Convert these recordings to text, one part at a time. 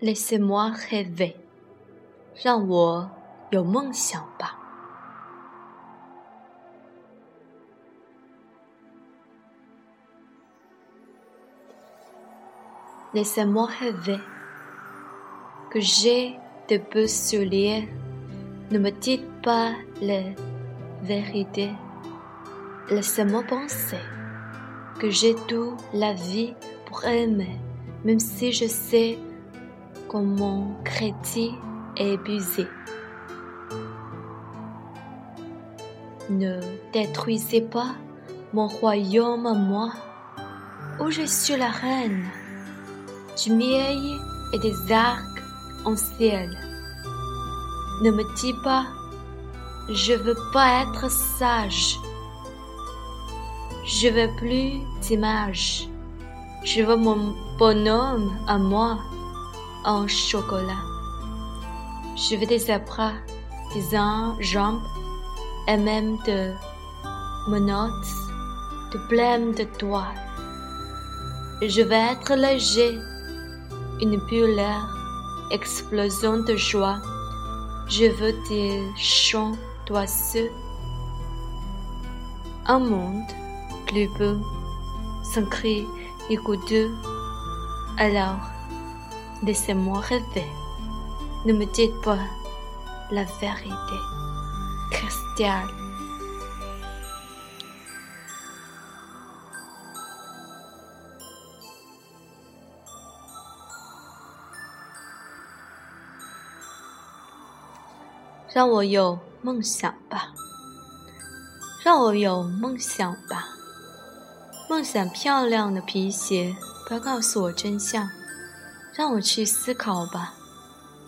Laissez-moi rêver，让我有梦想吧。Laissez-moi rêver que j'ai de beaux souliers. Ne me dites pas la vérité. Laissez-moi penser que j'ai toute la vie pour aimer, même si je sais comment crédit est épuisé. Ne détruisez pas mon royaume à moi, où je suis la reine du miel et des arcs en ciel. Ne me dis pas, je veux pas être sage. Je veux plus d'images. Je veux mon bonhomme à moi en chocolat. Je veux des bras, des jambes et même de menottes, de blême de toi. Je veux être léger, une pure explosion de joie. Je veux des chants d'oiseaux. Un monde plus beau, sans cri et goûteux. Alors, laissez-moi rêver. Ne me dites pas la vérité. Christian. 让我有梦想吧，让我有梦想吧。梦想漂亮的皮鞋，不要告诉我真相，让我去思考吧。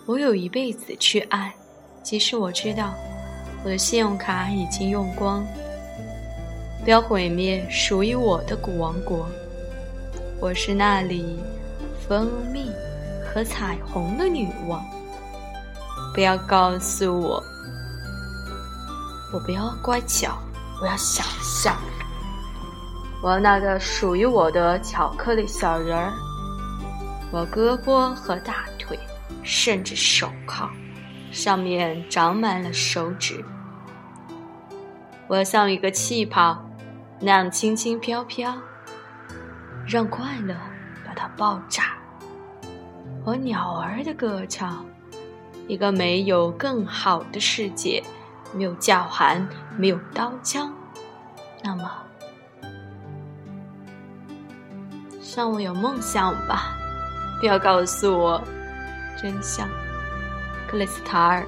我有一辈子去爱，即使我知道我的信用卡已经用光。不要毁灭属于我的古王国，我是那里蜂蜜和彩虹的女王。不要告诉我，我不要乖巧，我要想象。我要那个属于我的巧克力小人儿。我胳膊和大腿，甚至手铐，上面长满了手指。我像一个气泡，那样轻轻飘飘，让快乐把它爆炸。我鸟儿的歌唱。一个没有更好的世界，没有叫喊，没有刀枪，那么，让我有梦想吧！不要告诉我真相，克里斯塔尔。